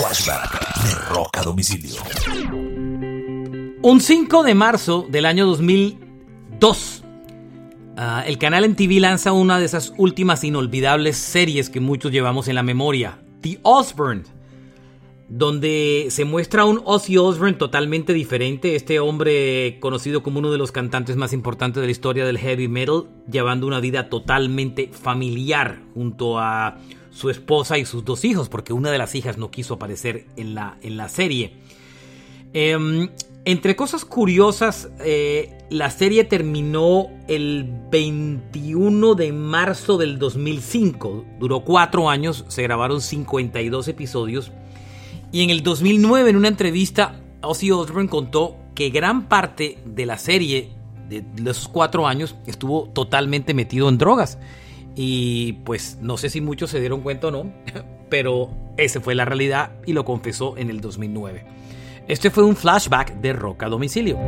Flashback de Rock a Domicilio. Un 5 de marzo del año 2002, ah, el canal en TV lanza una de esas últimas inolvidables series que muchos llevamos en la memoria, The Osbourne, donde se muestra un Ozzy Osbourne totalmente diferente, este hombre conocido como uno de los cantantes más importantes de la historia del heavy metal, llevando una vida totalmente familiar junto a su esposa y sus dos hijos, porque una de las hijas no quiso aparecer en la, en la serie. Em, entre cosas curiosas, eh, la serie terminó el 21 de marzo del 2005. Duró cuatro años, se grabaron 52 episodios. Y en el 2009, en una entrevista, Ozzy Osbourne contó que gran parte de la serie de, esos cuatro años estuvo totalmente metido en drogas. Y pues no sé si muchos se dieron cuenta o no, pero esa fue la realidad y lo confesó en el 2009. Este fue un flashback de Rock a domicilio.